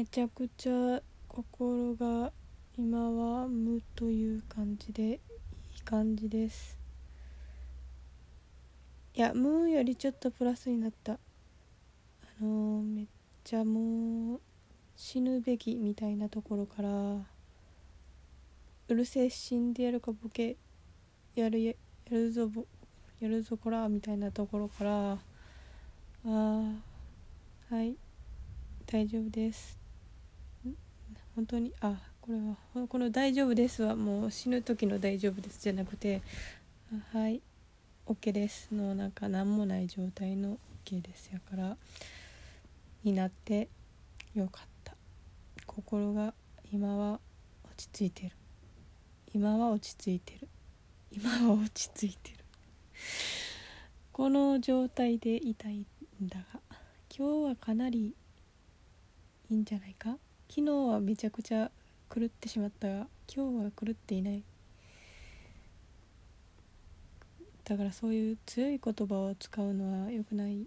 めちゃくちゃ心が今は無という感じでいい感じです。いや無よりちょっとプラスになった。あのーめっちゃもう死ぬべきみたいなところからうるせえ死んでやるかボケやるやるぞボやるぞこらみたいなところからあーはい大丈夫です。本当にあこれはこの「大丈夫です」はもう死ぬ時の「大丈夫です」じゃなくて「はい OK です」のなんか何もない状態の OK ですやからになってよかった。心が今は落ち着いてる。今は落ち着いてる。今は落ち着いてる。この状態でいたいんだが今日はかなりいいんじゃないか？昨日はめちゃくちゃ狂ってしまったが今日は狂っていない。だからそういう強い言葉を使うのは良くない。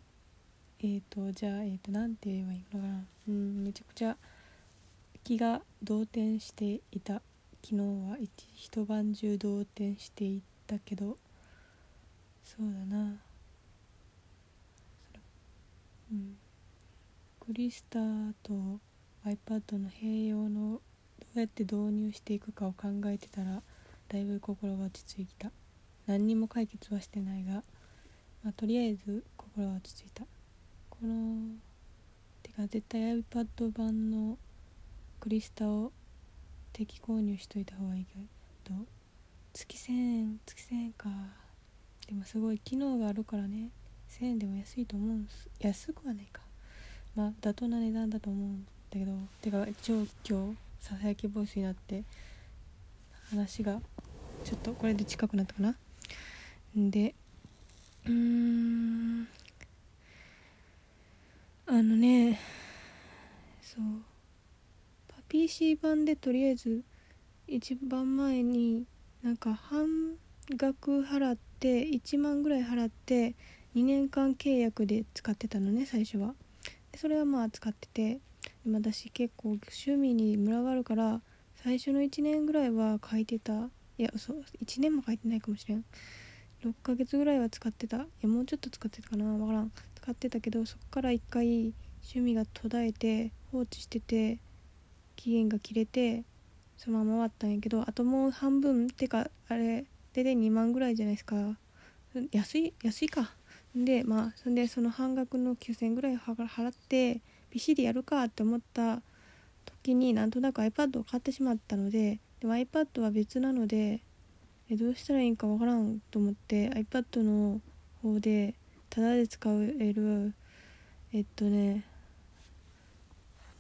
えーとじゃあえーとなんて言えばいいのかな。うんめちゃくちゃ気が動転していた。昨日は一一晩中動転していたけど。そうだな。うん。クリスタと iPad の併用のどうやって導入していくかを考えてたらだいぶ心が落ち着いた。何にも解決はしてないが、まあ、とりあえず心は落ち着いた。このてか絶対 iPad 版のクリスタを定期購入しといた方がいいけど月1000円月1000円か。でもすごい機能があるからね。1000円でも安いと思うんす。安くはないか。まあ妥当な値段だと思うんすだけどてか一応今日ささやきボイスになって話がちょっとこれで近くなったかな？でうーんあのねそう PC 版でとりあえず一番前になんか半額払って1万ぐらい払って2年間契約で使ってたのね最初は。それはまあ使ってて。私結構趣味に群があるから最初の1年ぐらいは書いてた。いやそう1年も書いてないかもしれん。6ヶ月ぐらいは使ってた。いやもうちょっと使ってたかな。わからん。使ってたけどそっから一回趣味が途絶えて放置してて期限が切れてそのまま終わったんやけどあともう半分。てかあれでで2万ぐらいじゃないですか。安い安いか。でまあそんでその半額の9000円ぐらい払って PC でやるかって思った時になんとなく iPad を買ってしまったのででも iPad は別なのでえどうしたらいいんかわからんと思って iPad の方でタダで使えるえっとね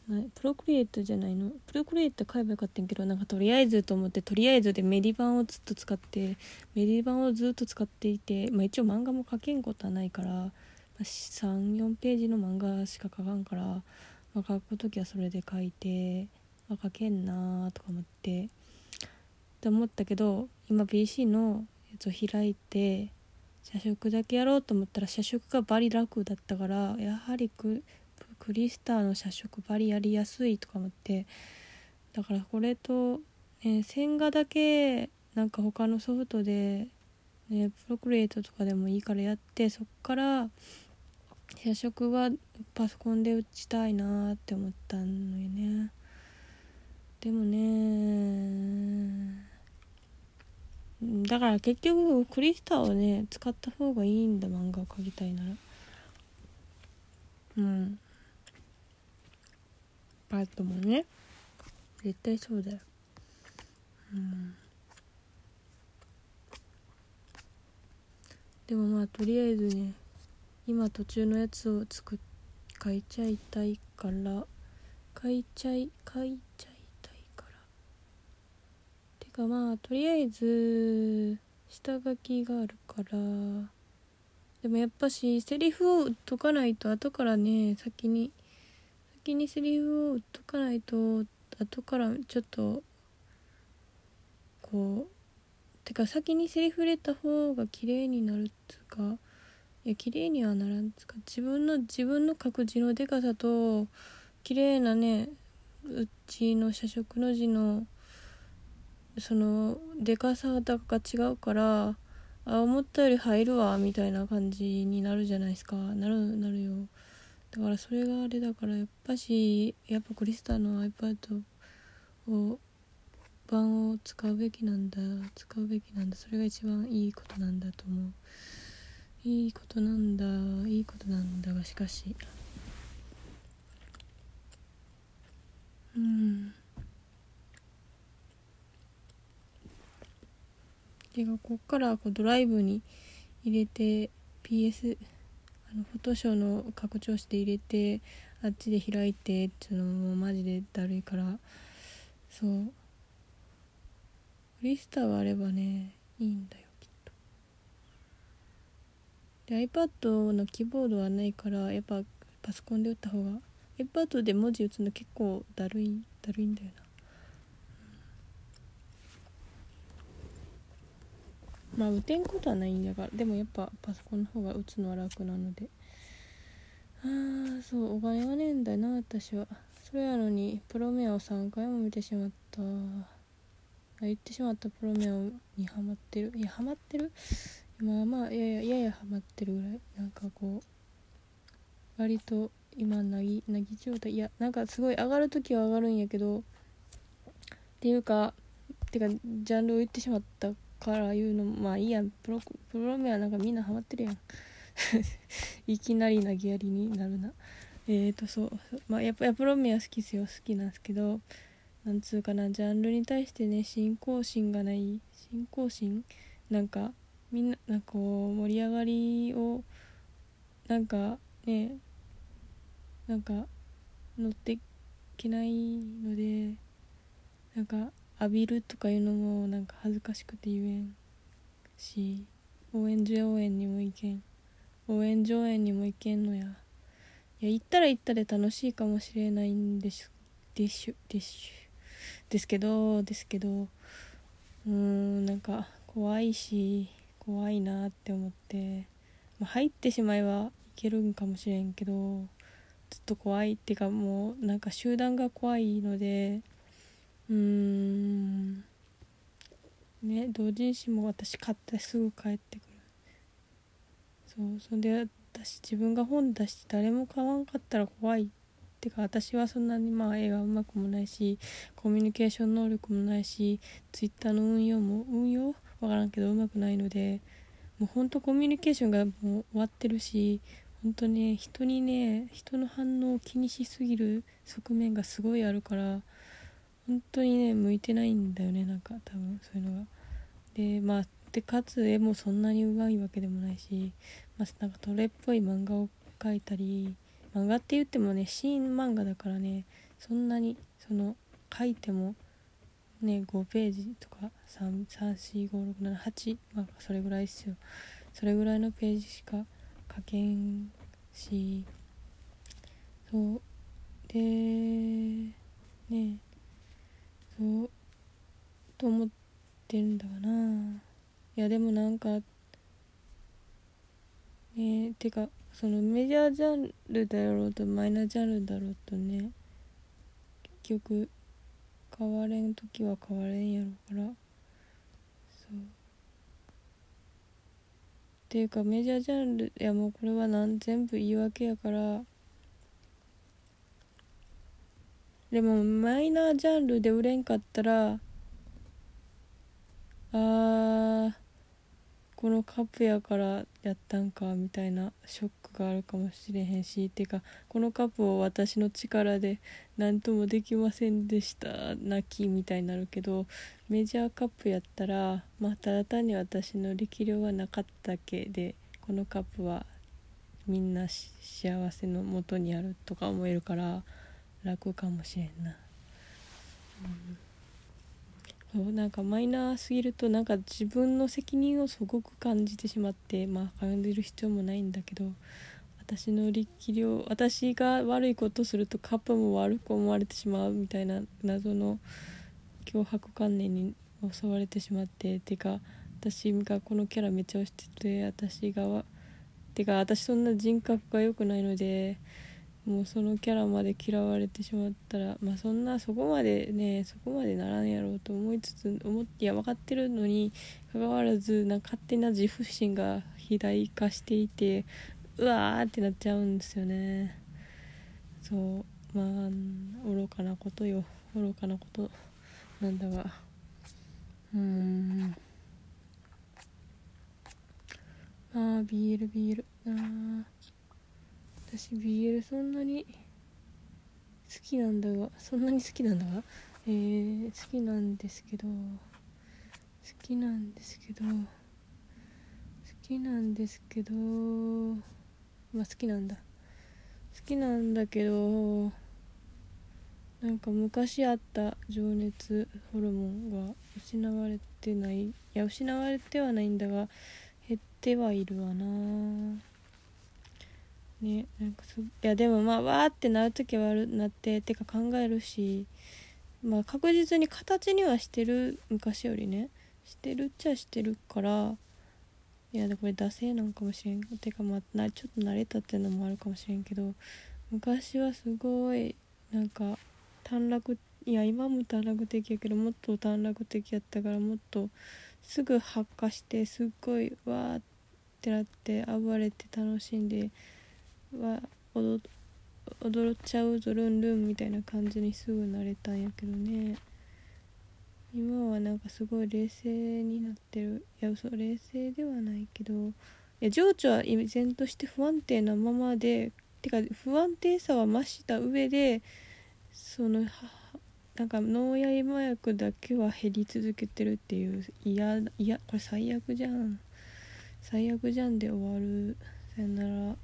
プロクリエイトじゃないの？プロクリエイト買えばよかったんけどなんかとりあえずと思ってとりあえずでメディ版をずっと使ってメディ版をずっと使っていて、まあ、一応漫画も書けんことはないから、34ページの漫画しか書かんから、まあ、書く時はそれで書いて、まあ、書けんなーとか思ってって思ったけど今 PC のやつを開いて社食だけやろうと思ったら社食がバリ楽だったからやはりくクリスターの社食バリやりやすいとか思ってだからこれと、ね、線画だけなんか他のソフトで、プロクリエイトとかでもいいからやってそっから社食はパソコンで打ちたいなって思ったのよね。でもねだから結局クリスタをね使った方がいいんだ漫画を描きたいなら。うん。パットもね。絶対そうだよ。うん。でもまあとりあえずね今途中のやつを作っ書いちゃいたいから書いちゃい書いちゃいたいから。てかまあとりあえず下書きがあるからでもやっぱしセリフを解かないと後からね先に先にセリフを解かないと後からちょっとこうてか先にセリフ入れた方が綺麗になるっつうかいや綺麗にはならんつか自分の自分の書く字のでかさと綺麗なねうちの社食の字のそのでかさが違うからあ思ったより入るわみたいな感じになるじゃないですか。なるなるよ。だからそれがあれだからやっぱしやっぱクリスタの iPad を版を使うべきなんだ使うべきなんだそれが一番いいことなんだと思う。いいことなんだ。いいことなんだがしかし。うん。でこっからこうドライブに入れて PS あのフォトショーの拡張して入れてあっちで開いてっていうのもマジでだるいから。そう。リスタはあればねいいんだよ。で iPad のキーボードはないからやっぱパソコンで打った方が iPad で文字打つの結構だるいだるいんだよな。まあ打てんことはないんだからでもやっぱパソコンの方が打つのは楽なので。ああそうお金がねえんだよな私は。それやのにプロメアを3回も見てしまった。あ言ってしまったプロメアにハマってる？いやハマってる？まあまあややややハマってるぐらい。なんかこう割と今なぎなぎ状態。いやなんかすごい上がる時は上がるんやけどっていうかてかジャンルを言ってしまったから言うのまあいいやん。プロプロメアなんかみんなハマってるやん。いきなり投げやりになるな。えーとそう。まあやっぱプロメア好きっすよ。好きなんですけどなんつうかなジャンルに対してね信仰心がない。信仰心？なんかみんななんかこう盛り上がりをなんかねなんか乗っていけないのでなんか浴びるとかいうのもなんか恥ずかしくて言えんし応援上演にも行けん。応援上演にも行けんのや。いや行ったら行ったで楽しいかもしれないんでしでしゅでしゅ。ですけどですけどうーんなんか怖いし怖いなって思って、まあ、入ってしまえばいけるんかもしれんけどずっと怖いっていうかもうなんか集団が怖いのでうーんね同人誌も私買ってすぐ帰ってくる。そうそんで私自分が本出して誰も買わんかったら怖いってか私はそんなにまあ絵がうまくもないしコミュニケーション能力もないしツイッターの運用も運用わからんけどうまくないのでもうほんとコミュニケーションがもう終わってるし本当ね人にね人の反応を気にしすぎる側面がすごいあるから本当にね向いてないんだよねなんか多分そういうのが。でまあでかつ絵もそんなにうまいわけでもないし、まあ、なんかトレっぽい漫画を描いたり漫画って言ってもね新漫画だからねそんなにその書いてもね5ページとか34567まあそれぐらいっすよ。それぐらいのページしか書けんし。そう。でね。そう。と思ってるんだかな。いやでもなんかねてかそのメジャージャンルだろうとマイナージャンルだろうとね結局変われん時は変われんやろから。そう。っていうかメジャージャンルいやもうこれはなん全部言い訳やから。でもマイナージャンルで売れんかったらああこのカップやからやったんかみたいなショックがあるかもしれへんしてかこのカップを私の力で何ともできませんでした泣きみたいになるけどメジャーカップやったらまあただ単に私の力量がなかっただけでこのカップはみんな幸せのもとにあるとか思えるから楽かもしれんな。うんそうなんかマイナーすぎるとなんか自分の責任をすごく感じてしまってまあ感じる必要もないんだけど私の力量私が悪いことするとカップも悪く思われてしまうみたいな謎の脅迫観念に襲われてしまっててか私がこのキャラめっちゃ推してて私がてか私そんな人格が良くないのでもうそのキャラまで嫌われてしまったらまあそんなそこまでねそこまでならんやろうと思いつつ思っていや分かってるのにかかわらずな勝手な自負心が肥大化していてうわーってなっちゃうんですよね。そう。まあ愚かなことよ。愚かなことなんだが。うん。ああビー BL BL あー。私 BL そんなに好きなんだがそんなに好きなんだが？えー、好きなんですけど好きなんですけど好きなんですけどまあ好きなんだ。好きなんだけどなんか昔あった情熱ホルモンが失われてないいや失われてはないんだが減ってはいるわな。ねなんかそいやでもまあわーってなる時はあるなっててか考えるしまあ確実に形にはしてる昔よりね。してるっちゃしてるからいやでこれ惰性なんかもしれん。てかまあなちょっと慣れたっていうのもあるかもしれんけど昔はすごいなんか短絡いや今も短絡的やけどもっと短絡的やったからもっとすぐ発火してすっごいわーってなって暴れて楽しんでは踊っちゃうぞルンルンみたいな感じにすぐなれたんやけどね。今はなんかすごい冷静になってる。いや嘘冷静ではないけど。いや情緒は依然として不安定なままでてか不安定さは増した上でそのなんか脳や麻薬だけは減り続けてるっていういやいやこれ最悪じゃん。最悪じゃんで終わる。さよなら。